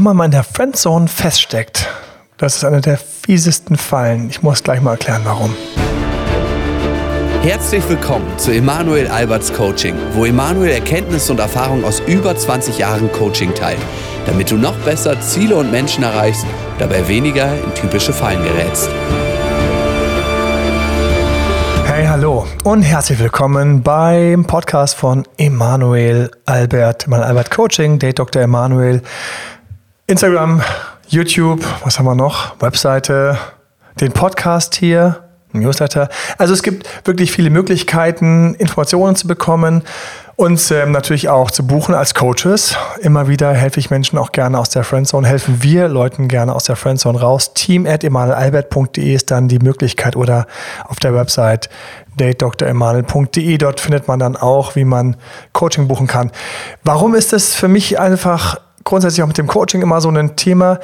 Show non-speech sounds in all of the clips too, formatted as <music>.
Wenn man mal in der Friendzone feststeckt, das ist eine der fiesesten Fallen. Ich muss gleich mal erklären, warum. Herzlich willkommen zu Emanuel Alberts Coaching, wo Emanuel Erkenntnisse und Erfahrung aus über 20 Jahren Coaching teilt, damit du noch besser Ziele und Menschen erreichst, dabei weniger in typische Fallen gerätst. Hey, hallo und herzlich willkommen beim Podcast von Emanuel Albert, Emanuel Albert Coaching, Date Dr. Emanuel. Instagram, YouTube, was haben wir noch? Webseite, den Podcast hier, Newsletter. Also es gibt wirklich viele Möglichkeiten, Informationen zu bekommen und ähm, natürlich auch zu buchen als Coaches. Immer wieder helfe ich Menschen auch gerne aus der Friendzone, helfen wir Leuten gerne aus der Friendzone raus. Team at emanuelalbert.de ist dann die Möglichkeit oder auf der Website datedremanuel.de. Dort findet man dann auch, wie man Coaching buchen kann. Warum ist es für mich einfach grundsätzlich auch mit dem Coaching immer so ein Thema.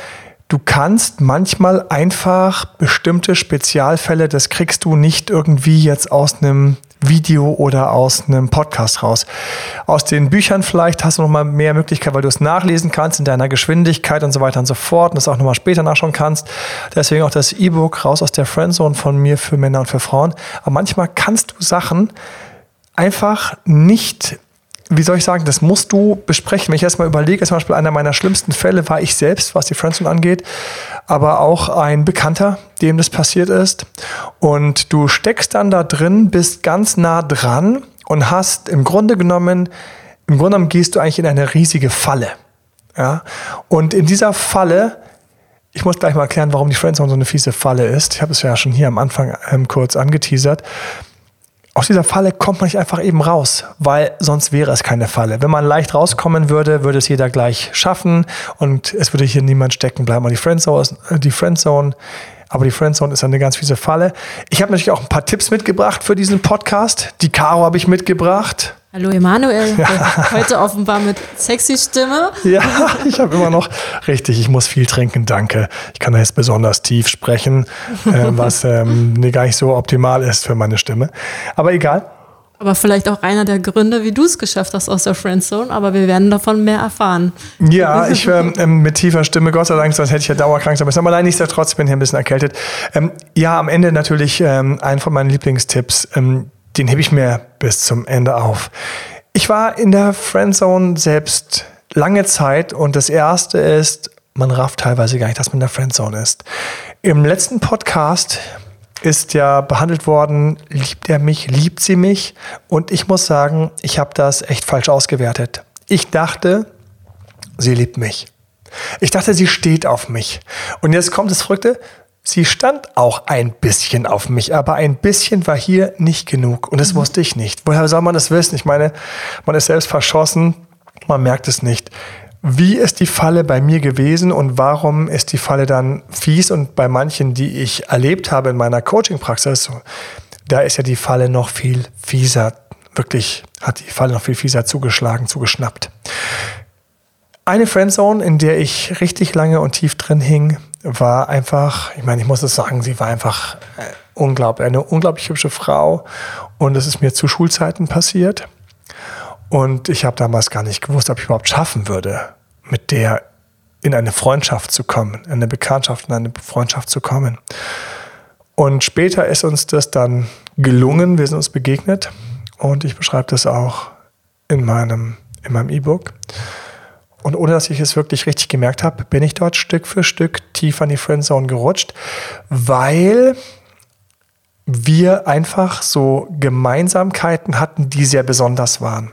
Du kannst manchmal einfach bestimmte Spezialfälle, das kriegst du nicht irgendwie jetzt aus einem Video oder aus einem Podcast raus. Aus den Büchern vielleicht hast du noch mal mehr Möglichkeit, weil du es nachlesen kannst in deiner Geschwindigkeit und so weiter und so fort und das auch noch mal später nachschauen kannst. Deswegen auch das E-Book raus aus der Friendzone von mir für Männer und für Frauen. Aber manchmal kannst du Sachen einfach nicht wie soll ich sagen, das musst du besprechen. Wenn ich erstmal überlege, zum Beispiel einer meiner schlimmsten Fälle war ich selbst, was die Friendzone angeht, aber auch ein Bekannter, dem das passiert ist. Und du steckst dann da drin, bist ganz nah dran und hast im Grunde genommen, im Grunde genommen gehst du eigentlich in eine riesige Falle. Ja? Und in dieser Falle, ich muss gleich mal erklären, warum die Friendzone so eine fiese Falle ist. Ich habe es ja schon hier am Anfang ähm, kurz angeteasert aus dieser Falle kommt man nicht einfach eben raus, weil sonst wäre es keine Falle. Wenn man leicht rauskommen würde, würde es jeder gleich schaffen und es würde hier niemand stecken bleiben. Die Friendzone, die Friendzone aber die Friendzone ist eine ganz fiese Falle. Ich habe natürlich auch ein paar Tipps mitgebracht für diesen Podcast. Die Caro habe ich mitgebracht. Hallo Emanuel, ja. heute offenbar mit sexy Stimme. Ja, ich habe immer noch, richtig, ich muss viel trinken, danke. Ich kann jetzt besonders tief sprechen, äh, was ähm, gar nicht so optimal ist für meine Stimme. Aber egal. Aber vielleicht auch einer der Gründe, wie du es geschafft hast aus der Friendzone, aber wir werden davon mehr erfahren. Ja, ich ähm, ähm, mit tiefer Stimme, Gott sei Dank, sonst hätte ich ja dauerkrank sein müssen. Aber nein, nichtsdestotrotz bin ich ein bisschen erkältet. Ähm, ja, am Ende natürlich ähm, ein von meinen Lieblingstipps, ähm, den hebe ich mir bis zum Ende auf. Ich war in der Friendzone selbst lange Zeit und das erste ist, man rafft teilweise gar nicht, dass man in der Friendzone ist. Im letzten Podcast ist ja behandelt worden, liebt er mich, liebt sie mich? Und ich muss sagen, ich habe das echt falsch ausgewertet. Ich dachte, sie liebt mich. Ich dachte, sie steht auf mich. Und jetzt kommt das Verrückte, sie stand auch ein bisschen auf mich, aber ein bisschen war hier nicht genug. Und das mhm. wusste ich nicht. Woher soll man das wissen? Ich meine, man ist selbst verschossen, man merkt es nicht. Wie ist die Falle bei mir gewesen und warum ist die Falle dann fies? Und bei manchen, die ich erlebt habe in meiner Coaching-Praxis, da ist ja die Falle noch viel fieser. Wirklich hat die Falle noch viel fieser zugeschlagen, zugeschnappt. Eine Friendzone, in der ich richtig lange und tief drin hing, war einfach, ich meine, ich muss es sagen, sie war einfach äh, unglaublich, eine unglaublich hübsche Frau. Und es ist mir zu Schulzeiten passiert. Und ich habe damals gar nicht gewusst, ob ich überhaupt schaffen würde, mit der in eine Freundschaft zu kommen, in eine Bekanntschaft, in eine Freundschaft zu kommen. Und später ist uns das dann gelungen, wir sind uns begegnet und ich beschreibe das auch in meinem in meinem E-Book. Und ohne dass ich es wirklich richtig gemerkt habe, bin ich dort Stück für Stück tiefer in die Friendzone gerutscht, weil wir einfach so Gemeinsamkeiten hatten, die sehr besonders waren.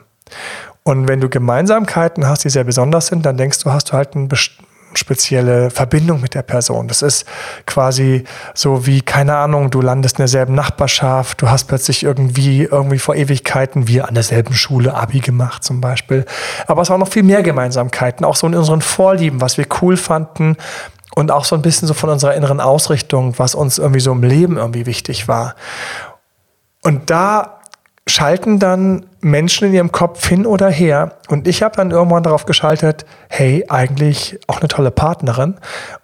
Und wenn du Gemeinsamkeiten hast, die sehr besonders sind, dann denkst du, hast du halt eine spezielle Verbindung mit der Person. Das ist quasi so wie, keine Ahnung, du landest in derselben Nachbarschaft, du hast plötzlich irgendwie, irgendwie vor Ewigkeiten wir an derselben Schule Abi gemacht zum Beispiel. Aber es waren noch viel mehr Gemeinsamkeiten, auch so in unseren Vorlieben, was wir cool fanden und auch so ein bisschen so von unserer inneren Ausrichtung, was uns irgendwie so im Leben irgendwie wichtig war. Und da schalten dann Menschen in ihrem Kopf hin oder her. Und ich habe dann irgendwann darauf geschaltet, hey, eigentlich auch eine tolle Partnerin.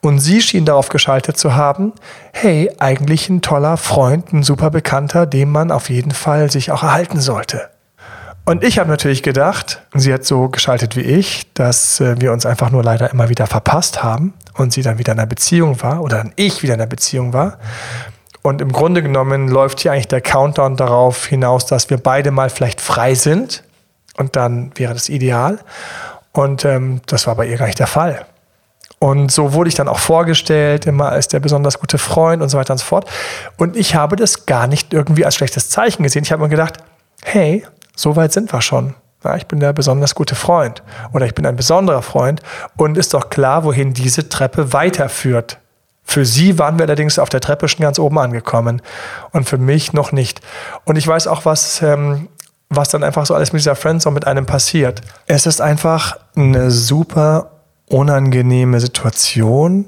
Und sie schien darauf geschaltet zu haben, hey, eigentlich ein toller Freund, ein super Bekannter, dem man auf jeden Fall sich auch erhalten sollte. Und ich habe natürlich gedacht, sie hat so geschaltet wie ich, dass äh, wir uns einfach nur leider immer wieder verpasst haben und sie dann wieder in einer Beziehung war oder dann ich wieder in einer Beziehung war. Und im Grunde genommen läuft hier eigentlich der Countdown darauf hinaus, dass wir beide mal vielleicht frei sind. Und dann wäre das ideal. Und ähm, das war bei ihr gar nicht der Fall. Und so wurde ich dann auch vorgestellt, immer als der besonders gute Freund und so weiter und so fort. Und ich habe das gar nicht irgendwie als schlechtes Zeichen gesehen. Ich habe mir gedacht, hey, so weit sind wir schon. Ja, ich bin der besonders gute Freund oder ich bin ein besonderer Freund und ist doch klar, wohin diese Treppe weiterführt. Für sie waren wir allerdings auf der Treppe schon ganz oben angekommen und für mich noch nicht. Und ich weiß auch, was, ähm, was dann einfach so alles mit dieser Friendzone mit einem passiert. Es ist einfach eine super unangenehme Situation,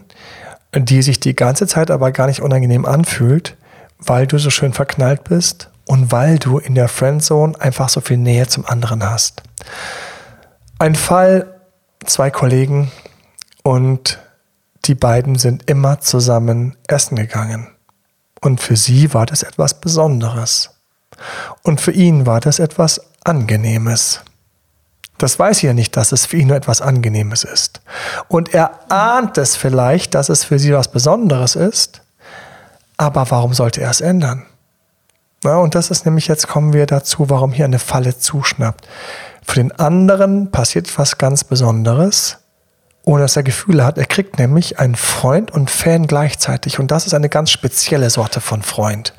die sich die ganze Zeit aber gar nicht unangenehm anfühlt, weil du so schön verknallt bist und weil du in der Friendzone einfach so viel Nähe zum anderen hast. Ein Fall, zwei Kollegen und die beiden sind immer zusammen essen gegangen. Und für sie war das etwas Besonderes. Und für ihn war das etwas Angenehmes. Das weiß sie ja nicht, dass es für ihn nur etwas Angenehmes ist. Und er ahnt es vielleicht, dass es für sie was Besonderes ist. Aber warum sollte er es ändern? Na, und das ist nämlich, jetzt kommen wir dazu, warum hier eine Falle zuschnappt. Für den anderen passiert was ganz Besonderes ohne dass er Gefühle hat. Er kriegt nämlich einen Freund und Fan gleichzeitig. Und das ist eine ganz spezielle Sorte von Freund.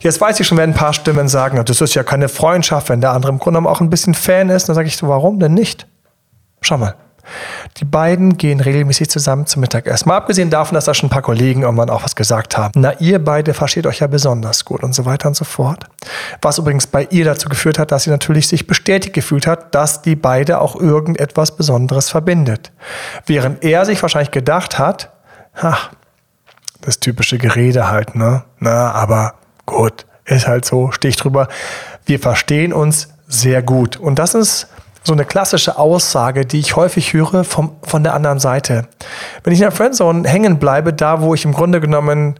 Jetzt weiß ich schon, werden ein paar Stimmen sagen, das ist ja keine Freundschaft, wenn der andere im Grunde auch ein bisschen Fan ist. Dann sage ich so, warum denn nicht? Schau mal. Die beiden gehen regelmäßig zusammen zum Mittagessen. Mal abgesehen davon, dass da schon ein paar Kollegen irgendwann auch was gesagt haben. Na, ihr beide versteht euch ja besonders gut und so weiter und so fort. Was übrigens bei ihr dazu geführt hat, dass sie natürlich sich bestätigt gefühlt hat, dass die beide auch irgendetwas Besonderes verbindet. Während er sich wahrscheinlich gedacht hat, ha, das typische Gerede halt, ne? Na, aber gut, ist halt so, steh ich drüber. Wir verstehen uns sehr gut. Und das ist so eine klassische Aussage, die ich häufig höre vom, von der anderen Seite. Wenn ich in der Friendzone hängen bleibe, da wo ich im Grunde genommen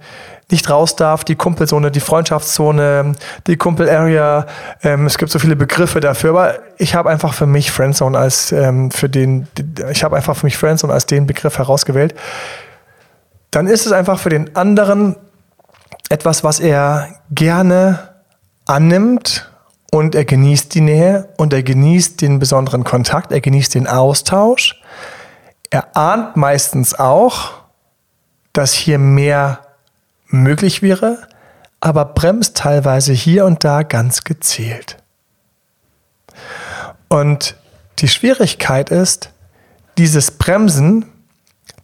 nicht raus darf, die Kumpelzone, die Freundschaftszone, die Kumpel-Area, ähm, es gibt so viele Begriffe dafür, aber ich habe einfach für mich Friendzone als ähm, für den, ich habe einfach für mich Friendzone als den Begriff herausgewählt. Dann ist es einfach für den anderen etwas, was er gerne annimmt und er genießt die Nähe und er genießt den besonderen Kontakt, er genießt den Austausch. Er ahnt meistens auch, dass hier mehr möglich wäre, aber bremst teilweise hier und da ganz gezielt. Und die Schwierigkeit ist, dieses Bremsen,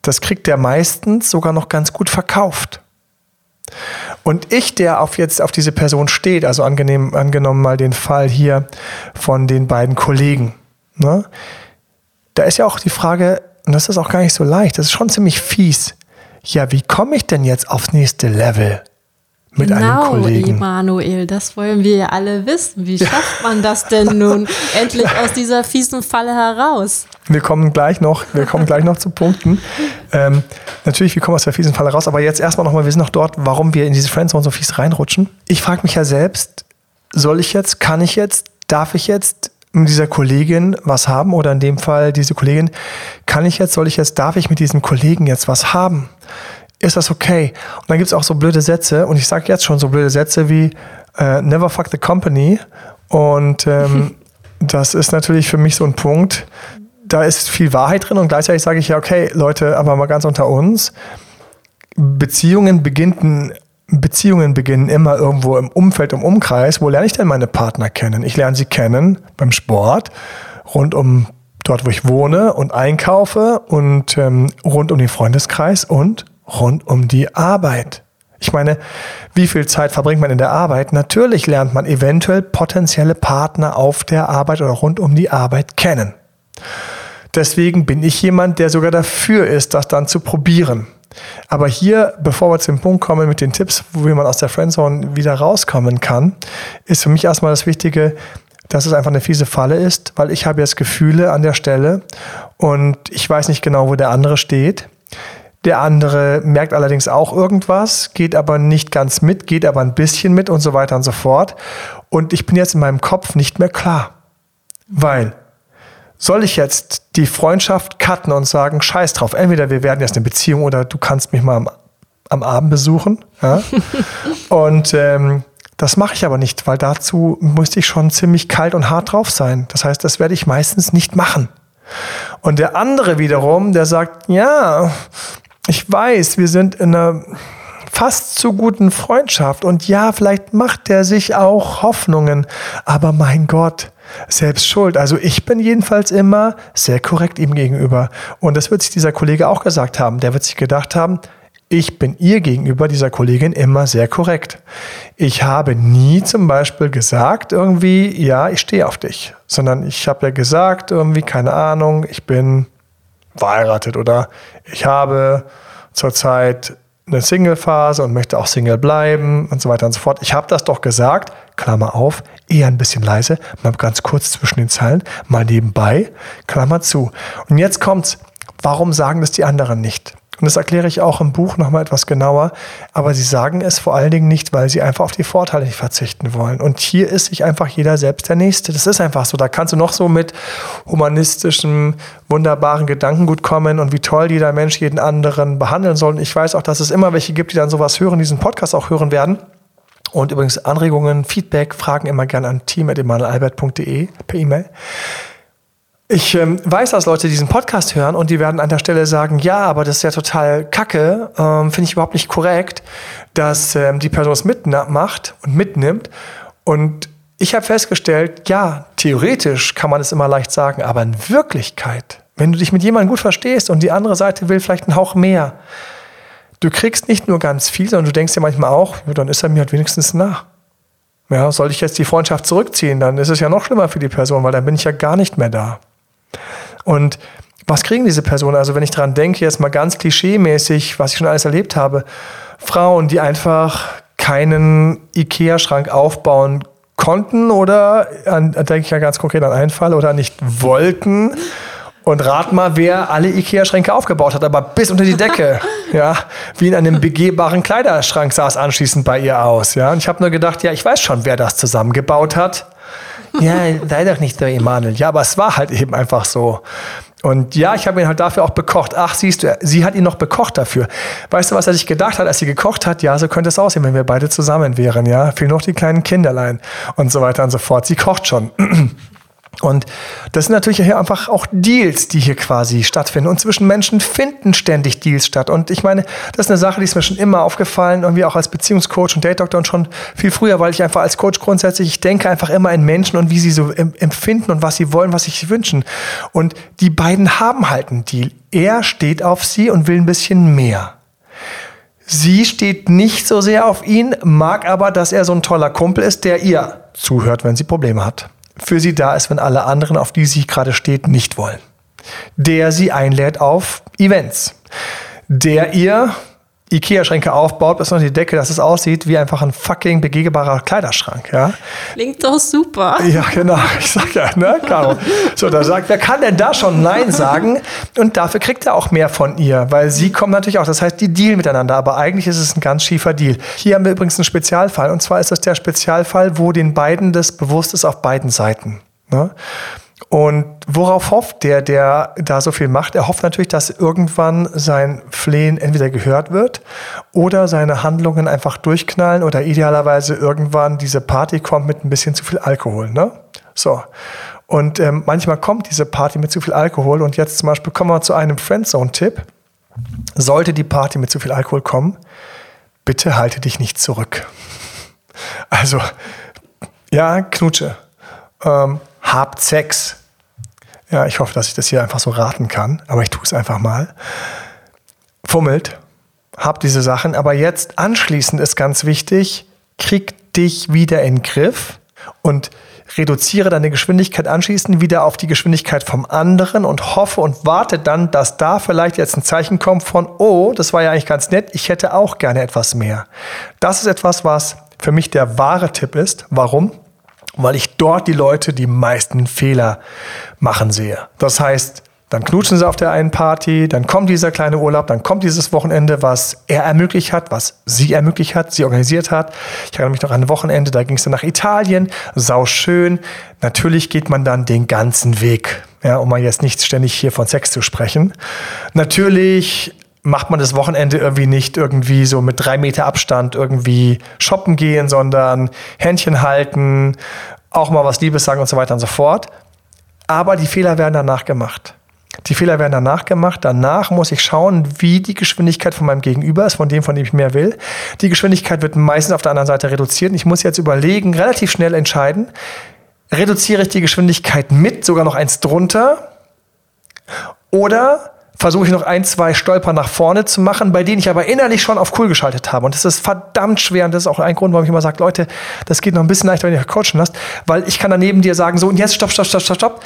das kriegt er meistens sogar noch ganz gut verkauft. Und ich, der auf jetzt auf diese Person steht, also angenehm, angenommen mal den Fall hier von den beiden Kollegen, ne? da ist ja auch die Frage, und das ist auch gar nicht so leicht, das ist schon ziemlich fies. Ja, wie komme ich denn jetzt aufs nächste Level? Mit genau, einem Kollegen. Emanuel, das wollen wir ja alle wissen. Wie schafft man das denn nun <laughs> endlich aus dieser fiesen Falle heraus? Wir kommen gleich noch, wir kommen gleich noch zu Punkten. Ähm, natürlich, wir kommen aus der fiesen Falle raus, aber jetzt erstmal nochmal, wir sind noch dort, warum wir in diese Friendzone so fies reinrutschen. Ich frage mich ja selbst, soll ich jetzt, kann ich jetzt, darf ich jetzt mit dieser Kollegin was haben oder in dem Fall diese Kollegin, kann ich jetzt, soll ich jetzt, darf ich mit diesem Kollegen jetzt was haben? Ist das okay? Und dann gibt es auch so blöde Sätze, und ich sage jetzt schon so blöde Sätze wie äh, Never fuck the company. Und ähm, <laughs> das ist natürlich für mich so ein Punkt, da ist viel Wahrheit drin und gleichzeitig sage ich ja, okay, Leute, aber mal ganz unter uns. Beziehungen beginnen, Beziehungen beginnen immer irgendwo im Umfeld, im Umkreis. Wo lerne ich denn meine Partner kennen? Ich lerne sie kennen beim Sport, rund um dort, wo ich wohne und einkaufe und ähm, rund um den Freundeskreis und rund um die Arbeit. Ich meine, wie viel Zeit verbringt man in der Arbeit? Natürlich lernt man eventuell potenzielle Partner auf der Arbeit oder rund um die Arbeit kennen. Deswegen bin ich jemand, der sogar dafür ist, das dann zu probieren. Aber hier, bevor wir zu dem Punkt kommen mit den Tipps, wie man aus der Friendzone wieder rauskommen kann, ist für mich erstmal das Wichtige, dass es einfach eine fiese Falle ist, weil ich habe jetzt Gefühle an der Stelle und ich weiß nicht genau, wo der andere steht. Der andere merkt allerdings auch irgendwas, geht aber nicht ganz mit, geht aber ein bisschen mit und so weiter und so fort. Und ich bin jetzt in meinem Kopf nicht mehr klar. Weil soll ich jetzt die Freundschaft cutten und sagen, scheiß drauf, entweder wir werden jetzt eine Beziehung oder du kannst mich mal am, am Abend besuchen. Ja? <laughs> und ähm, das mache ich aber nicht, weil dazu müsste ich schon ziemlich kalt und hart drauf sein. Das heißt, das werde ich meistens nicht machen. Und der andere wiederum, der sagt, ja, ich weiß, wir sind in einer fast zu guten Freundschaft und ja, vielleicht macht er sich auch Hoffnungen, aber mein Gott, selbst schuld. Also ich bin jedenfalls immer sehr korrekt ihm gegenüber. Und das wird sich dieser Kollege auch gesagt haben. Der wird sich gedacht haben, ich bin ihr gegenüber, dieser Kollegin, immer sehr korrekt. Ich habe nie zum Beispiel gesagt, irgendwie, ja, ich stehe auf dich, sondern ich habe ja gesagt, irgendwie, keine Ahnung, ich bin verheiratet oder ich habe zurzeit eine Single-Phase und möchte auch Single bleiben und so weiter und so fort. Ich habe das doch gesagt, Klammer auf, eher ein bisschen leise, mal ganz kurz zwischen den Zeilen, mal nebenbei, Klammer zu. Und jetzt kommt's, warum sagen das die anderen nicht? Und das erkläre ich auch im Buch nochmal etwas genauer. Aber sie sagen es vor allen Dingen nicht, weil sie einfach auf die Vorteile nicht verzichten wollen. Und hier ist sich einfach jeder selbst der Nächste. Das ist einfach so. Da kannst du noch so mit humanistischem, wunderbaren Gedankengut kommen und wie toll jeder Mensch jeden anderen behandeln soll. Und ich weiß auch, dass es immer welche gibt, die dann sowas hören, diesen Podcast auch hören werden. Und übrigens Anregungen, Feedback, Fragen immer gerne an team.emanuelalbert.de per E-Mail. Ich ähm, weiß, dass Leute diesen Podcast hören und die werden an der Stelle sagen, ja, aber das ist ja total kacke, ähm, finde ich überhaupt nicht korrekt, dass ähm, die Person es mitmacht und mitnimmt. Und ich habe festgestellt, ja, theoretisch kann man es immer leicht sagen, aber in Wirklichkeit, wenn du dich mit jemandem gut verstehst und die andere Seite will vielleicht einen Hauch mehr, du kriegst nicht nur ganz viel, sondern du denkst dir manchmal auch, ja, dann ist er mir halt wenigstens nah. Ja, soll ich jetzt die Freundschaft zurückziehen, dann ist es ja noch schlimmer für die Person, weil dann bin ich ja gar nicht mehr da. Und was kriegen diese Personen? Also wenn ich daran denke, jetzt mal ganz klischeemäßig, was ich schon alles erlebt habe, Frauen, die einfach keinen Ikea-Schrank aufbauen konnten oder, an, denke ich ja ganz konkret an einen Fall, oder nicht wollten. Und rat mal, wer alle Ikea-Schränke aufgebaut hat, aber bis unter die Decke. <laughs> ja, wie in einem begehbaren Kleiderschrank sah es anschließend bei ihr aus. Ja, und ich habe nur gedacht, ja, ich weiß schon, wer das zusammengebaut hat <laughs> ja, leider nicht der Emanuel. Ja, aber es war halt eben einfach so. Und ja, ich habe ihn halt dafür auch bekocht. Ach, siehst du, sie hat ihn noch bekocht dafür. Weißt du, was er sich gedacht hat, als sie gekocht hat? Ja, so könnte es aussehen, wenn wir beide zusammen wären. Ja, fehlen noch die kleinen Kinderlein und so weiter und so fort. Sie kocht schon. <clears throat> Und das sind natürlich hier einfach auch Deals, die hier quasi stattfinden. Und zwischen Menschen finden ständig Deals statt. Und ich meine, das ist eine Sache, die ist mir schon immer aufgefallen, irgendwie auch als Beziehungscoach und Date-Doktor und schon viel früher, weil ich einfach als Coach grundsätzlich, ich denke einfach immer in Menschen und wie sie so empfinden und was sie wollen, was sie sich wünschen. Und die beiden haben halt einen Deal. Er steht auf sie und will ein bisschen mehr. Sie steht nicht so sehr auf ihn, mag aber, dass er so ein toller Kumpel ist, der ihr zuhört, wenn sie Probleme hat für sie da ist, wenn alle anderen, auf die sie gerade steht, nicht wollen. Der sie einlädt auf Events. Der ihr Ikea-Schränke aufbaut, bis noch die Decke, dass es aussieht wie einfach ein fucking begehbarer Kleiderschrank. Ja? Klingt doch super. Ja, genau. Ich sag ja, ne, Caro. So, da sagt, wer kann denn da schon Nein sagen? Und dafür kriegt er auch mehr von ihr, weil sie kommen natürlich auch. Das heißt, die dealen miteinander, aber eigentlich ist es ein ganz schiefer Deal. Hier haben wir übrigens einen Spezialfall. Und zwar ist das der Spezialfall, wo den beiden das bewusst ist auf beiden Seiten. Ne? Und worauf hofft der, der da so viel macht? Er hofft natürlich, dass irgendwann sein Flehen entweder gehört wird oder seine Handlungen einfach durchknallen oder idealerweise irgendwann diese Party kommt mit ein bisschen zu viel Alkohol. Ne? So. Und ähm, manchmal kommt diese Party mit zu viel Alkohol und jetzt zum Beispiel kommen wir zu einem Friendzone-Tipp. Sollte die Party mit zu viel Alkohol kommen, bitte halte dich nicht zurück. Also, ja, Knutsche. Ähm, habt Sex. Ja, ich hoffe, dass ich das hier einfach so raten kann, aber ich tue es einfach mal. Fummelt, habt diese Sachen, aber jetzt anschließend ist ganz wichtig, krieg dich wieder in den Griff und reduziere deine Geschwindigkeit anschließend wieder auf die Geschwindigkeit vom anderen und hoffe und warte dann, dass da vielleicht jetzt ein Zeichen kommt von, oh, das war ja eigentlich ganz nett, ich hätte auch gerne etwas mehr. Das ist etwas, was für mich der wahre Tipp ist. Warum? Weil ich dort die Leute die meisten Fehler machen sehe. Das heißt, dann knutschen sie auf der einen Party, dann kommt dieser kleine Urlaub, dann kommt dieses Wochenende, was er ermöglicht hat, was sie ermöglicht hat, sie organisiert hat. Ich erinnere mich noch an ein Wochenende, da ging es dann nach Italien, sau schön. Natürlich geht man dann den ganzen Weg, ja, um mal jetzt nicht ständig hier von Sex zu sprechen. Natürlich macht man das Wochenende irgendwie nicht irgendwie so mit drei Meter Abstand irgendwie shoppen gehen, sondern Händchen halten, auch mal was Liebes sagen und so weiter und so fort. Aber die Fehler werden danach gemacht. Die Fehler werden danach gemacht. Danach muss ich schauen, wie die Geschwindigkeit von meinem Gegenüber ist, von dem, von dem ich mehr will. Die Geschwindigkeit wird meistens auf der anderen Seite reduziert. Ich muss jetzt überlegen, relativ schnell entscheiden, reduziere ich die Geschwindigkeit mit, sogar noch eins drunter, oder versuche ich noch ein, zwei Stolper nach vorne zu machen, bei denen ich aber innerlich schon auf cool geschaltet habe. Und das ist verdammt schwer. Und das ist auch ein Grund, warum ich immer sage, Leute, das geht noch ein bisschen leichter, wenn ihr coachen lasst, weil ich kann dann neben dir sagen, so, und jetzt stopp, stopp, stopp, stopp, stopp.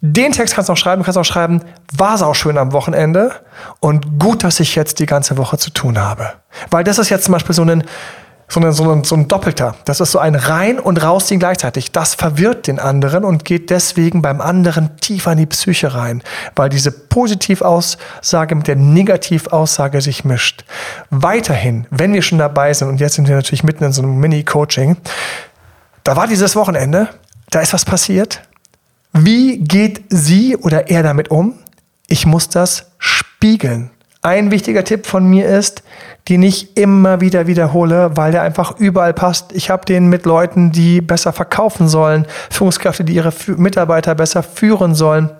Den Text kannst du auch schreiben, kannst auch schreiben, war es auch schön am Wochenende und gut, dass ich jetzt die ganze Woche zu tun habe. Weil das ist jetzt zum Beispiel so ein, so ein, so ein, so ein Doppelter. Das ist so ein Rein- und Rausziehen gleichzeitig. Das verwirrt den anderen und geht deswegen beim anderen tiefer in die Psyche rein, weil diese Positivaussage mit der Negativaussage sich mischt. Weiterhin, wenn wir schon dabei sind, und jetzt sind wir natürlich mitten in so einem Mini-Coaching, da war dieses Wochenende, da ist was passiert wie geht sie oder er damit um? Ich muss das spiegeln. Ein wichtiger Tipp von mir ist, den ich immer wieder wiederhole, weil der einfach überall passt. Ich habe den mit Leuten, die besser verkaufen sollen, Führungskräfte, die ihre Mitarbeiter besser führen sollen.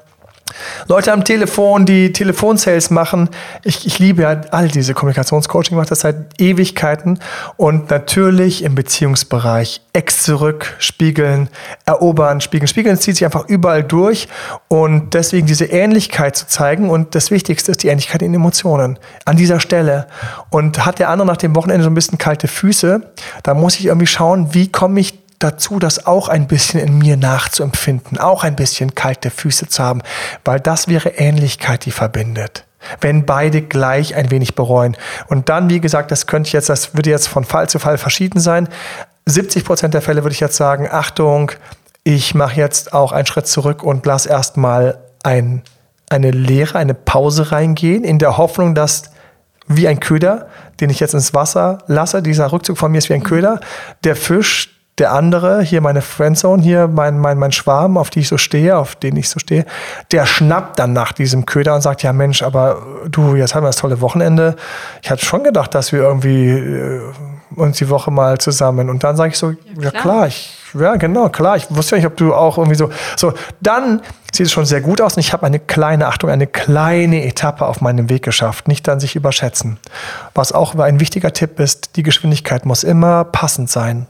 Leute am Telefon, die Telefonsales machen. Ich, ich liebe ja all diese Kommunikationscoaching, mache das seit Ewigkeiten. Und natürlich im Beziehungsbereich Ex zurück, spiegeln, erobern, spiegeln. Spiegeln zieht sich einfach überall durch. Und deswegen diese Ähnlichkeit zu zeigen. Und das Wichtigste ist die Ähnlichkeit in Emotionen. An dieser Stelle. Und hat der andere nach dem Wochenende so ein bisschen kalte Füße, da muss ich irgendwie schauen, wie komme ich dazu, das auch ein bisschen in mir nachzuempfinden, auch ein bisschen kalte Füße zu haben, weil das wäre Ähnlichkeit, die verbindet. Wenn beide gleich ein wenig bereuen. Und dann, wie gesagt, das könnte jetzt, das würde jetzt von Fall zu Fall verschieden sein. 70 Prozent der Fälle würde ich jetzt sagen, Achtung, ich mache jetzt auch einen Schritt zurück und lass erstmal ein, eine Leere, eine Pause reingehen, in der Hoffnung, dass wie ein Köder, den ich jetzt ins Wasser lasse, dieser Rückzug von mir ist wie ein Köder, der Fisch der andere, hier meine Friendzone, hier mein, mein, mein Schwarm, auf die ich so stehe, auf den ich so stehe, der schnappt dann nach diesem Köder und sagt, ja Mensch, aber du, jetzt haben wir das tolle Wochenende. Ich hatte schon gedacht, dass wir irgendwie äh, uns die Woche mal zusammen. Und dann sage ich so, ja klar. ja klar, ich, ja genau, klar, ich wusste ja nicht, ob du auch irgendwie so, so, dann sieht es schon sehr gut aus und ich habe eine kleine, Achtung, eine kleine Etappe auf meinem Weg geschafft. Nicht dann sich überschätzen. Was auch ein wichtiger Tipp ist, die Geschwindigkeit muss immer passend sein.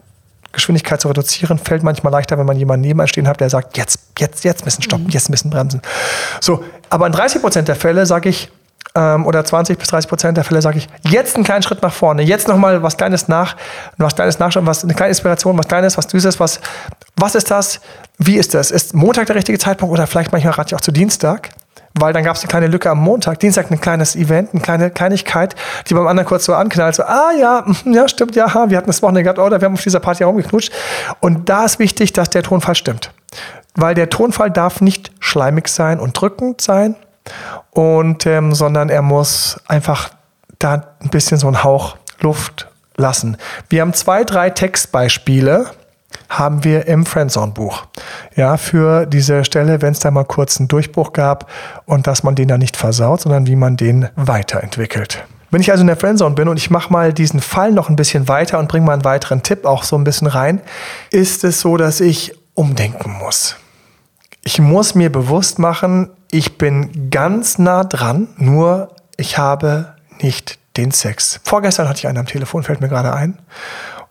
Geschwindigkeit zu reduzieren, fällt manchmal leichter, wenn man jemanden neben stehen hat, der sagt, jetzt, jetzt, jetzt müssen stoppen, mhm. jetzt müssen bremsen. So, aber in 30 Prozent der Fälle sage ich, ähm, oder 20 bis 30 Prozent der Fälle sage ich, jetzt einen kleinen Schritt nach vorne, jetzt nochmal was Kleines nach, was Kleines nachschauen, was, eine kleine Inspiration, was Kleines, was Süßes, was, was ist das? Wie ist das? Ist Montag der richtige Zeitpunkt oder vielleicht manchmal rate ich auch zu Dienstag? Weil dann gab es eine kleine Lücke am Montag, Dienstag ein kleines Event, eine kleine Kleinigkeit, die beim anderen kurz so anknallt, so, ah ja, mhm, ja, stimmt, ja, wir hatten das Wochenende gehabt, oder wir haben auf dieser Party herumgeknutscht. Und da ist wichtig, dass der Tonfall stimmt. Weil der Tonfall darf nicht schleimig sein und drückend sein, und, ähm, sondern er muss einfach da ein bisschen so einen Hauch Luft lassen. Wir haben zwei, drei Textbeispiele, haben wir im Friendzone-Buch. Ja, für diese Stelle, wenn es da mal kurz einen Durchbruch gab und dass man den da nicht versaut, sondern wie man den weiterentwickelt. Wenn ich also in der Friendzone bin und ich mache mal diesen Fall noch ein bisschen weiter und bringe mal einen weiteren Tipp auch so ein bisschen rein, ist es so, dass ich umdenken muss. Ich muss mir bewusst machen, ich bin ganz nah dran, nur ich habe nicht den Sex. Vorgestern hatte ich einen am Telefon, fällt mir gerade ein.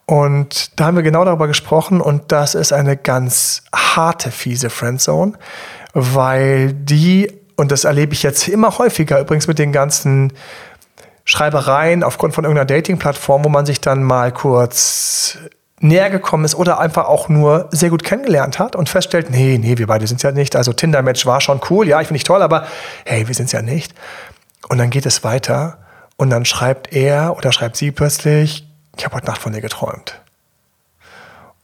Und da haben wir genau darüber gesprochen und das ist eine ganz harte, fiese Friendzone, weil die, und das erlebe ich jetzt immer häufiger, übrigens mit den ganzen Schreibereien aufgrund von irgendeiner Dating-Plattform, wo man sich dann mal kurz näher gekommen ist oder einfach auch nur sehr gut kennengelernt hat und feststellt, nee, nee, wir beide sind ja nicht. Also Tinder-Match war schon cool, ja, ich finde dich toll, aber hey, wir sind ja nicht. Und dann geht es weiter und dann schreibt er oder schreibt sie plötzlich, ich habe heute Nacht von dir geträumt.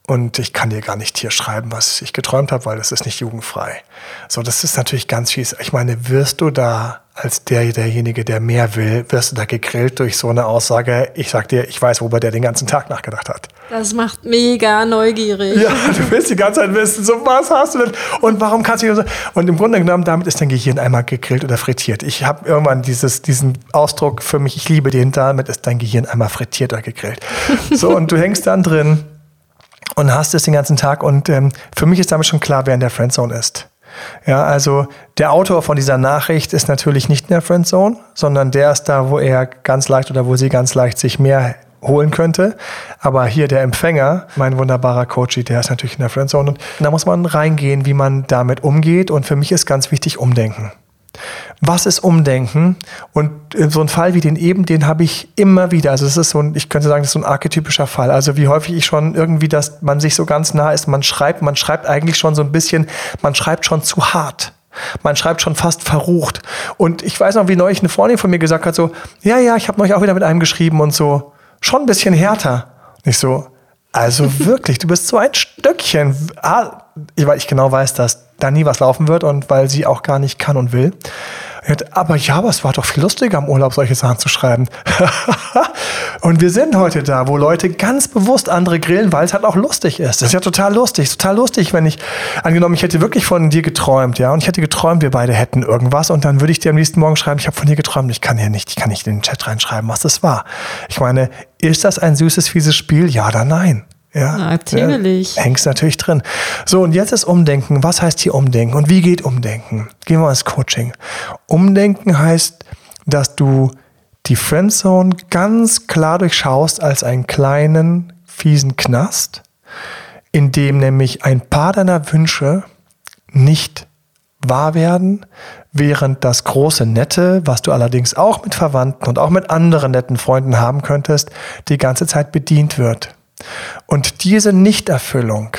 und ich kann dir gar nicht hier schreiben, was ich geträumt habe, weil das ist nicht jugendfrei. So, das ist natürlich ganz fies. Ich meine, wirst du da als der, derjenige, der mehr will, wirst du da gegrillt durch so eine Aussage, ich sag dir, ich weiß, worüber der den ganzen Tag nachgedacht hat. Das macht mega neugierig. Ja, du willst die ganze Zeit wissen, so was hast du denn und warum kannst du so und im Grunde genommen damit ist dein Gehirn einmal gegrillt oder frittiert. Ich habe irgendwann dieses diesen Ausdruck für mich, ich liebe den damit ist dein Gehirn einmal frittiert oder gegrillt. <laughs> So und du hängst dann drin und hast es den ganzen Tag und ähm, für mich ist damit schon klar, wer in der Friendzone ist. Ja, also der Autor von dieser Nachricht ist natürlich nicht in der Friendzone, sondern der ist da, wo er ganz leicht oder wo sie ganz leicht sich mehr holen könnte. Aber hier der Empfänger, mein wunderbarer Coach, der ist natürlich in der Friendzone. Und da muss man reingehen, wie man damit umgeht. Und für mich ist ganz wichtig Umdenken. Was ist Umdenken? Und so ein Fall wie den eben, den habe ich immer wieder. Also es ist so ein, ich könnte sagen, das ist so ein archetypischer Fall. Also wie häufig ich schon irgendwie, dass man sich so ganz nah ist, man schreibt, man schreibt eigentlich schon so ein bisschen, man schreibt schon zu hart. Man schreibt schon fast verrucht. Und ich weiß noch, wie neulich eine Freundin von mir gesagt hat, so, ja, ja, ich habe neulich auch wieder mit einem geschrieben und so, schon ein bisschen härter. Nicht so, also <laughs> wirklich, du bist so ein Stöckchen. Ah, weil ich genau weiß, dass da nie was laufen wird und weil sie auch gar nicht kann und will. Aber ja, aber es war doch viel lustiger im Urlaub, solche Sachen zu schreiben. <laughs> und wir sind heute da, wo Leute ganz bewusst andere grillen, weil es halt auch lustig ist. Das ist ja total lustig, total lustig, wenn ich, angenommen, ich hätte wirklich von dir geträumt, ja, und ich hätte geträumt, wir beide hätten irgendwas und dann würde ich dir am nächsten Morgen schreiben, ich habe von dir geträumt, ich kann hier nicht, ich kann nicht in den Chat reinschreiben, was das war. Ich meine, ist das ein süßes, fieses Spiel? Ja oder nein? Ja, natürlich. Ja, hängst natürlich drin. So, und jetzt ist Umdenken. Was heißt hier Umdenken? Und wie geht Umdenken? Gehen wir ins Coaching. Umdenken heißt, dass du die Friendzone ganz klar durchschaust als einen kleinen, fiesen Knast, in dem nämlich ein paar deiner Wünsche nicht wahr werden, während das große Nette, was du allerdings auch mit Verwandten und auch mit anderen netten Freunden haben könntest, die ganze Zeit bedient wird. Und diese Nichterfüllung,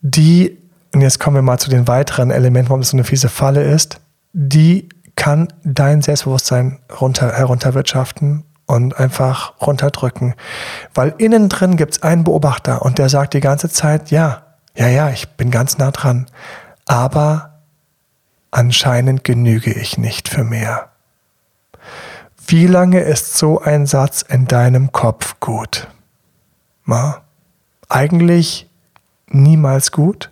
die, und jetzt kommen wir mal zu den weiteren Elementen, warum das so eine fiese Falle ist, die kann dein Selbstbewusstsein runter, herunterwirtschaften und einfach runterdrücken. Weil innen drin gibt es einen Beobachter und der sagt die ganze Zeit, ja, ja, ja, ich bin ganz nah dran. Aber anscheinend genüge ich nicht für mehr. Wie lange ist so ein Satz in deinem Kopf gut? Na, eigentlich niemals gut.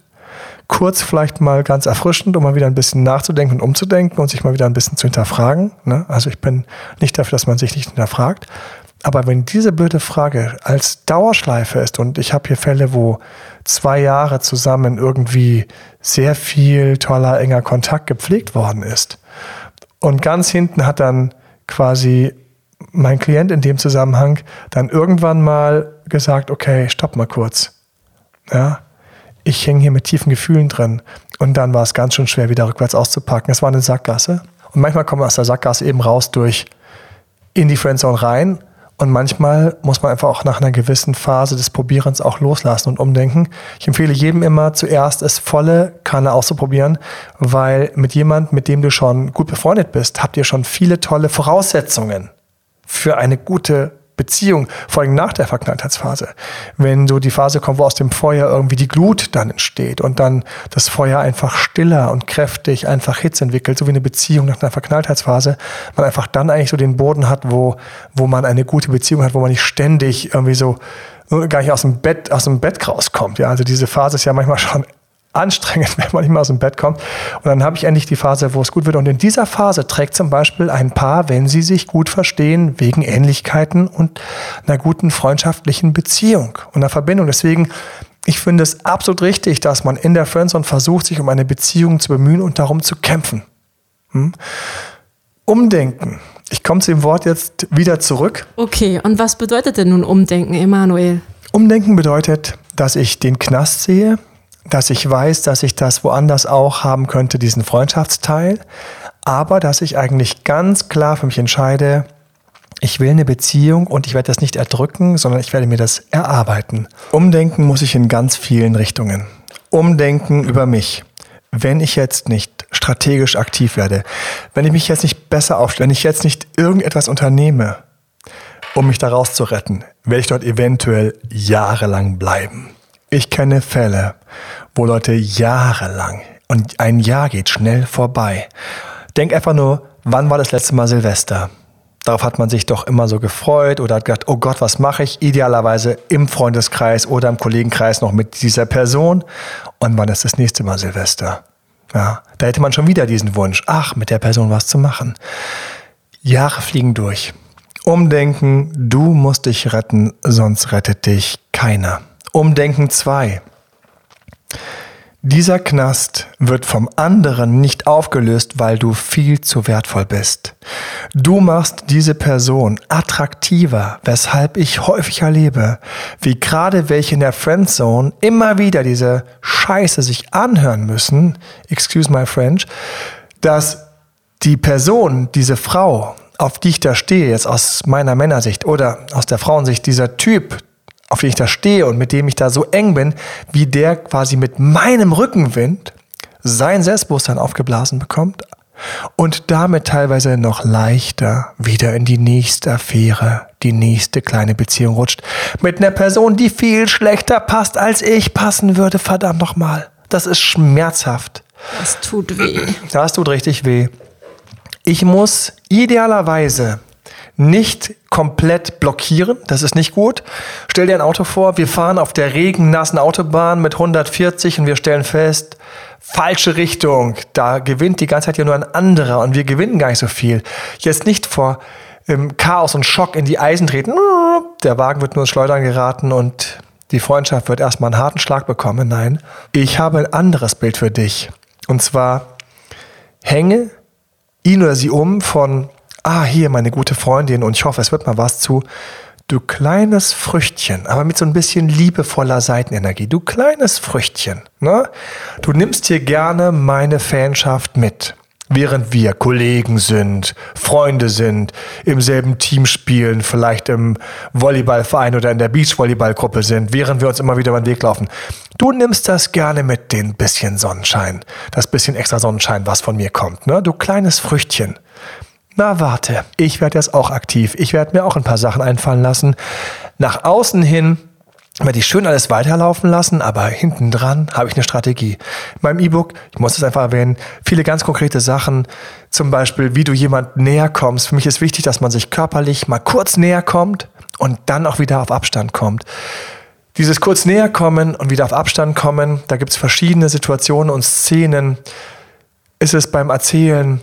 Kurz vielleicht mal ganz erfrischend, um mal wieder ein bisschen nachzudenken und umzudenken und sich mal wieder ein bisschen zu hinterfragen. Ne? Also ich bin nicht dafür, dass man sich nicht hinterfragt. Aber wenn diese blöde Frage als Dauerschleife ist und ich habe hier Fälle, wo zwei Jahre zusammen irgendwie sehr viel toller, enger Kontakt gepflegt worden ist und ganz hinten hat dann quasi mein Klient in dem Zusammenhang dann irgendwann mal gesagt, okay, stopp mal kurz. Ja, ich hänge hier mit tiefen Gefühlen drin. Und dann war es ganz schön schwer, wieder rückwärts auszupacken. Es war eine Sackgasse. Und manchmal kommt man aus der Sackgasse eben raus durch in die Friendzone rein. Und manchmal muss man einfach auch nach einer gewissen Phase des Probierens auch loslassen und umdenken. Ich empfehle jedem immer zuerst es volle Kanne auszuprobieren, weil mit jemand, mit dem du schon gut befreundet bist, habt ihr schon viele tolle Voraussetzungen für eine gute Beziehung, vor allem nach der Verknalltheitsphase. Wenn so die Phase kommt, wo aus dem Feuer irgendwie die Glut dann entsteht und dann das Feuer einfach stiller und kräftig einfach Hitze entwickelt, so wie eine Beziehung nach einer Verknalltheitsphase, man einfach dann eigentlich so den Boden hat, wo, wo man eine gute Beziehung hat, wo man nicht ständig irgendwie so gar nicht aus dem Bett, aus dem Bett rauskommt. Ja, also diese Phase ist ja manchmal schon anstrengend, <laughs> wenn man nicht mehr aus dem Bett kommt. Und dann habe ich endlich die Phase, wo es gut wird. Und in dieser Phase trägt zum Beispiel ein Paar, wenn sie sich gut verstehen, wegen Ähnlichkeiten und einer guten freundschaftlichen Beziehung und einer Verbindung. Deswegen, ich finde es absolut richtig, dass man in der Friendzone versucht, sich um eine Beziehung zu bemühen und darum zu kämpfen. Hm? Umdenken. Ich komme zu dem Wort jetzt wieder zurück. Okay, und was bedeutet denn nun Umdenken, Emanuel? Umdenken bedeutet, dass ich den Knast sehe, dass ich weiß, dass ich das woanders auch haben könnte, diesen Freundschaftsteil, aber dass ich eigentlich ganz klar für mich entscheide, ich will eine Beziehung und ich werde das nicht erdrücken, sondern ich werde mir das erarbeiten. Umdenken muss ich in ganz vielen Richtungen. Umdenken über mich. Wenn ich jetzt nicht strategisch aktiv werde, wenn ich mich jetzt nicht besser aufstelle, wenn ich jetzt nicht irgendetwas unternehme, um mich daraus zu retten, werde ich dort eventuell jahrelang bleiben. Ich kenne Fälle, wo Leute jahrelang und ein Jahr geht schnell vorbei. Denk einfach nur, wann war das letzte Mal Silvester? Darauf hat man sich doch immer so gefreut oder hat gedacht, oh Gott, was mache ich? Idealerweise im Freundeskreis oder im Kollegenkreis noch mit dieser Person. Und wann ist das nächste Mal Silvester? Ja, da hätte man schon wieder diesen Wunsch, ach, mit der Person was zu machen. Jahre fliegen durch. Umdenken, du musst dich retten, sonst rettet dich keiner. Umdenken 2. Dieser Knast wird vom anderen nicht aufgelöst, weil du viel zu wertvoll bist. Du machst diese Person attraktiver, weshalb ich häufig erlebe, wie gerade welche in der Friendzone immer wieder diese Scheiße sich anhören müssen, excuse my French, dass die Person, diese Frau, auf die ich da stehe, jetzt aus meiner Männersicht oder aus der Frauensicht, dieser Typ, auf den ich da stehe und mit dem ich da so eng bin, wie der quasi mit meinem Rückenwind sein Selbstbewusstsein aufgeblasen bekommt und damit teilweise noch leichter wieder in die nächste Affäre, die nächste kleine Beziehung rutscht. Mit einer Person, die viel schlechter passt, als ich passen würde, verdammt nochmal. Das ist schmerzhaft. Das tut weh. Das tut richtig weh. Ich muss idealerweise nicht komplett blockieren. Das ist nicht gut. Stell dir ein Auto vor, wir fahren auf der regennassen Autobahn mit 140 und wir stellen fest, falsche Richtung. Da gewinnt die ganze Zeit ja nur ein anderer und wir gewinnen gar nicht so viel. Jetzt nicht vor ähm, Chaos und Schock in die Eisen treten. Der Wagen wird nur ins Schleudern geraten und die Freundschaft wird erstmal einen harten Schlag bekommen. Nein, ich habe ein anderes Bild für dich. Und zwar hänge ihn oder sie um von ah, hier meine gute Freundin und ich hoffe, es wird mal was zu. Du kleines Früchtchen, aber mit so ein bisschen liebevoller Seitenenergie. Du kleines Früchtchen. Ne? Du nimmst hier gerne meine Fanschaft mit. Während wir Kollegen sind, Freunde sind, im selben Team spielen, vielleicht im Volleyballverein oder in der Beachvolleyballgruppe sind, während wir uns immer wieder über den Weg laufen. Du nimmst das gerne mit, den bisschen Sonnenschein, das bisschen extra Sonnenschein, was von mir kommt. Ne? Du kleines Früchtchen. Na warte, ich werde jetzt auch aktiv. Ich werde mir auch ein paar Sachen einfallen lassen. Nach außen hin werde ich schön alles weiterlaufen lassen, aber hinten dran habe ich eine Strategie. In meinem E-Book, ich muss das einfach erwähnen, viele ganz konkrete Sachen, zum Beispiel, wie du jemand näher kommst. Für mich ist wichtig, dass man sich körperlich mal kurz näher kommt und dann auch wieder auf Abstand kommt. Dieses kurz näher kommen und wieder auf Abstand kommen, da gibt es verschiedene Situationen und Szenen. Ist es beim Erzählen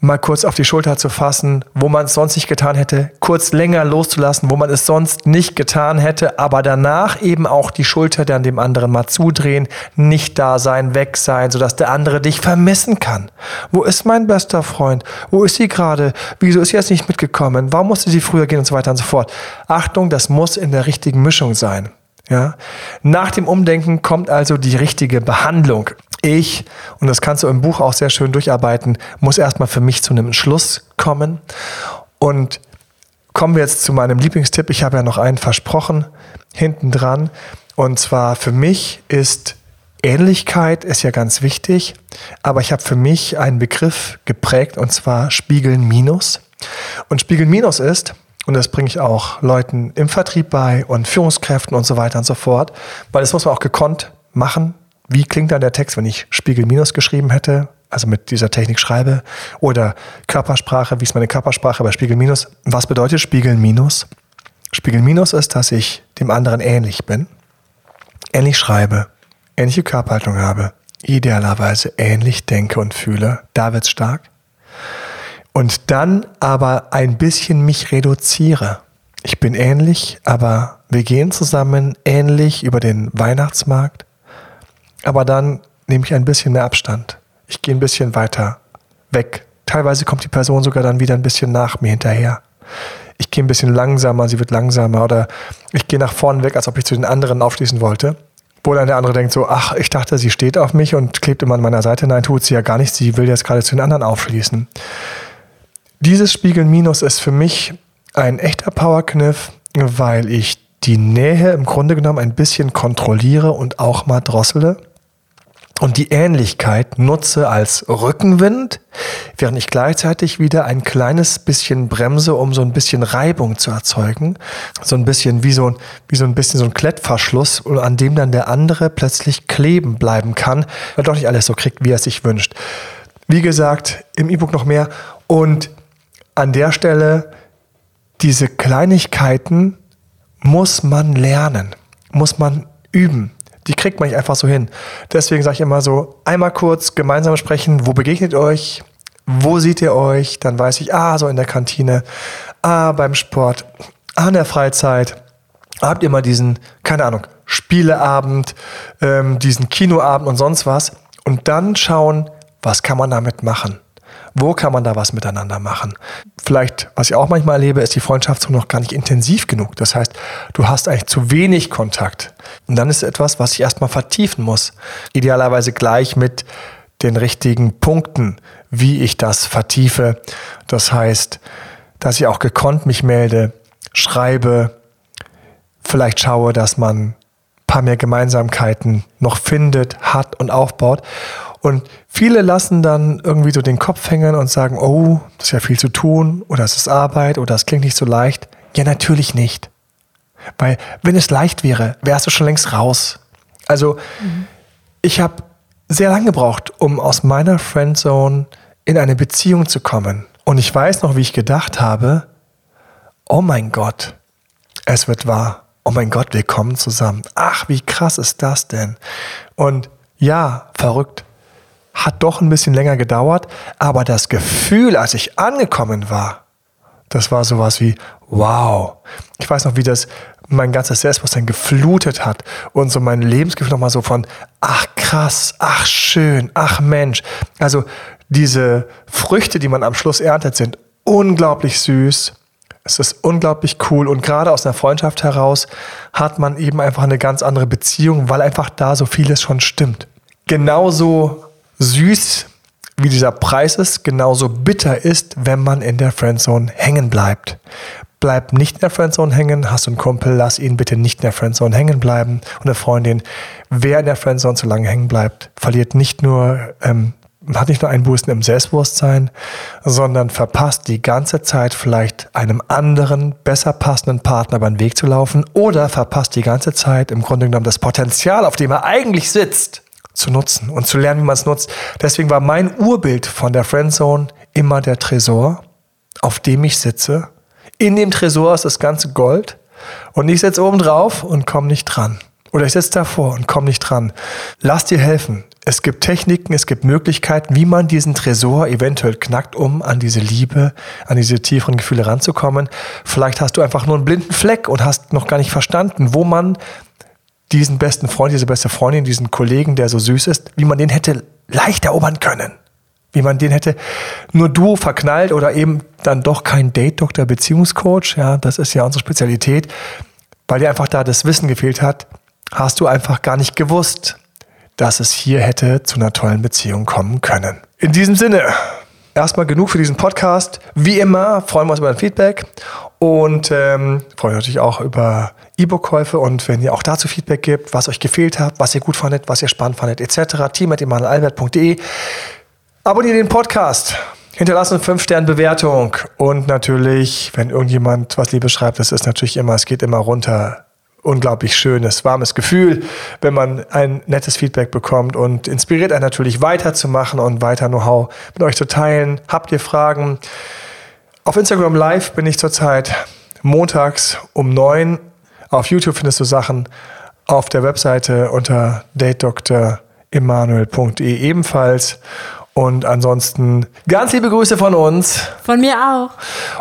mal kurz auf die Schulter zu fassen, wo man es sonst nicht getan hätte, kurz länger loszulassen, wo man es sonst nicht getan hätte, aber danach eben auch die Schulter dann dem anderen mal zudrehen, nicht da sein, weg sein, sodass der andere dich vermissen kann. Wo ist mein bester Freund? Wo ist sie gerade? Wieso ist sie jetzt nicht mitgekommen? Warum musste sie früher gehen und so weiter und so fort? Achtung, das muss in der richtigen Mischung sein. Ja? Nach dem Umdenken kommt also die richtige Behandlung. Ich, und das kannst du im Buch auch sehr schön durcharbeiten, muss erstmal für mich zu einem Entschluss kommen. Und kommen wir jetzt zu meinem Lieblingstipp. Ich habe ja noch einen versprochen, hinten dran. Und zwar für mich ist Ähnlichkeit ist ja ganz wichtig, aber ich habe für mich einen Begriff geprägt und zwar Spiegeln Minus. Und Spiegeln Minus ist, und das bringe ich auch Leuten im Vertrieb bei und Führungskräften und so weiter und so fort, weil das muss man auch gekonnt machen. Wie klingt dann der Text, wenn ich Spiegel Minus geschrieben hätte, also mit dieser Technik schreibe, oder Körpersprache, wie ist meine Körpersprache bei Spiegel Minus? Was bedeutet Spiegel Minus? Spiegel Minus ist, dass ich dem anderen ähnlich bin, ähnlich schreibe, ähnliche Körperhaltung habe, idealerweise ähnlich denke und fühle. Da wird's stark. Und dann aber ein bisschen mich reduziere. Ich bin ähnlich, aber wir gehen zusammen ähnlich über den Weihnachtsmarkt aber dann nehme ich ein bisschen mehr Abstand. Ich gehe ein bisschen weiter weg. Teilweise kommt die Person sogar dann wieder ein bisschen nach mir hinterher. Ich gehe ein bisschen langsamer, sie wird langsamer oder ich gehe nach vorne weg, als ob ich zu den anderen aufschließen wollte. Wo dann der andere denkt so, ach, ich dachte, sie steht auf mich und klebt immer an meiner Seite. Nein, tut sie ja gar nicht. Sie will jetzt gerade zu den anderen aufschließen. Dieses Spiegeln Minus ist für mich ein echter Powerkniff, weil ich die Nähe im Grunde genommen ein bisschen kontrolliere und auch mal drossele und die Ähnlichkeit nutze als Rückenwind, während ich gleichzeitig wieder ein kleines bisschen bremse, um so ein bisschen Reibung zu erzeugen. So ein bisschen wie so ein, wie so ein bisschen so ein Klettverschluss, an dem dann der andere plötzlich kleben bleiben kann, weil doch nicht alles so kriegt, wie er es sich wünscht. Wie gesagt, im E-Book noch mehr. Und an der Stelle, diese Kleinigkeiten muss man lernen, muss man üben. Die kriegt man nicht einfach so hin. Deswegen sage ich immer so, einmal kurz gemeinsam sprechen, wo begegnet euch, wo seht ihr euch, dann weiß ich, ah, so in der Kantine, ah, beim Sport, ah, in der Freizeit. Habt ihr mal diesen, keine Ahnung, Spieleabend, ähm, diesen Kinoabend und sonst was. Und dann schauen, was kann man damit machen? Wo kann man da was miteinander machen? Vielleicht, was ich auch manchmal erlebe, ist die Freundschaft noch gar nicht intensiv genug. Das heißt, du hast eigentlich zu wenig Kontakt. Und dann ist es etwas, was ich erstmal vertiefen muss. Idealerweise gleich mit den richtigen Punkten, wie ich das vertiefe. Das heißt, dass ich auch gekonnt mich melde, schreibe, vielleicht schaue, dass man ein paar mehr Gemeinsamkeiten noch findet, hat und aufbaut. Und viele lassen dann irgendwie so den Kopf hängen und sagen, oh, das ist ja viel zu tun oder es ist Arbeit oder es klingt nicht so leicht. Ja, natürlich nicht. Weil wenn es leicht wäre, wärst du schon längst raus. Also mhm. ich habe sehr lange gebraucht, um aus meiner Friendzone in eine Beziehung zu kommen. Und ich weiß noch, wie ich gedacht habe, oh mein Gott, es wird wahr. Oh mein Gott, wir kommen zusammen. Ach, wie krass ist das denn? Und ja, verrückt hat doch ein bisschen länger gedauert, aber das Gefühl, als ich angekommen war, das war sowas wie, wow. Ich weiß noch, wie das mein ganzes Selbstbewusstsein geflutet hat und so mein Lebensgefühl nochmal so von, ach krass, ach schön, ach Mensch. Also diese Früchte, die man am Schluss erntet, sind unglaublich süß. Es ist unglaublich cool und gerade aus einer Freundschaft heraus hat man eben einfach eine ganz andere Beziehung, weil einfach da so vieles schon stimmt. Genauso süß wie dieser Preis ist, genauso bitter ist, wenn man in der Friendzone hängen bleibt. Bleib nicht in der Friendzone hängen, hast du einen Kumpel, lass ihn bitte nicht in der Friendzone hängen bleiben. Und eine Freundin, wer in der Friendzone zu lange hängen bleibt, verliert nicht nur, ähm, hat nicht nur Einbußen im Selbstbewusstsein, sondern verpasst die ganze Zeit vielleicht einem anderen, besser passenden Partner beim Weg zu laufen oder verpasst die ganze Zeit im Grunde genommen das Potenzial, auf dem er eigentlich sitzt, zu nutzen und zu lernen, wie man es nutzt. Deswegen war mein Urbild von der Friendzone immer der Tresor, auf dem ich sitze. In dem Tresor ist das ganze Gold und ich sitze oben drauf und komme nicht dran. Oder ich sitze davor und komme nicht dran. Lass dir helfen. Es gibt Techniken, es gibt Möglichkeiten, wie man diesen Tresor eventuell knackt, um an diese Liebe, an diese tieferen Gefühle ranzukommen. Vielleicht hast du einfach nur einen blinden Fleck und hast noch gar nicht verstanden, wo man diesen besten Freund, diese beste Freundin, diesen Kollegen, der so süß ist, wie man den hätte leicht erobern können. Wie man den hätte nur du verknallt oder eben dann doch kein Date-Doktor, Beziehungscoach. Ja, das ist ja unsere Spezialität. Weil dir einfach da das Wissen gefehlt hat, hast du einfach gar nicht gewusst, dass es hier hätte zu einer tollen Beziehung kommen können. In diesem Sinne, erstmal genug für diesen Podcast. Wie immer freuen wir uns über ein Feedback und ähm, freue mich natürlich auch über E-Book-Käufe und wenn ihr auch dazu Feedback gibt, was euch gefehlt hat, was ihr gut fandet, was ihr spannend fandet, etc. team.emanuelalbert.de. Abonniert den Podcast, hinterlasst eine 5-Sterne-Bewertung und natürlich, wenn irgendjemand was Liebes schreibt, das ist natürlich immer, es geht immer runter. Unglaublich schönes, warmes Gefühl, wenn man ein nettes Feedback bekommt und inspiriert einen natürlich weiterzumachen und weiter Know-how mit euch zu teilen. Habt ihr Fragen? Auf Instagram Live bin ich zurzeit montags um 9. Auf YouTube findest du Sachen. Auf der Webseite unter datedoktoremanuel.de ebenfalls. Und ansonsten ganz liebe Grüße von uns. Von mir auch.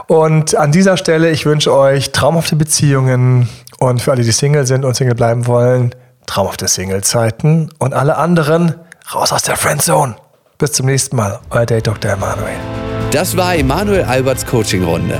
Und an dieser Stelle, ich wünsche euch traumhafte Beziehungen und für alle, die Single sind und Single bleiben wollen, traumhafte Single-Zeiten und alle anderen raus aus der Friendzone. Bis zum nächsten Mal, euer Date Dr. Emanuel. Das war Emanuel Alberts Coaching-Runde.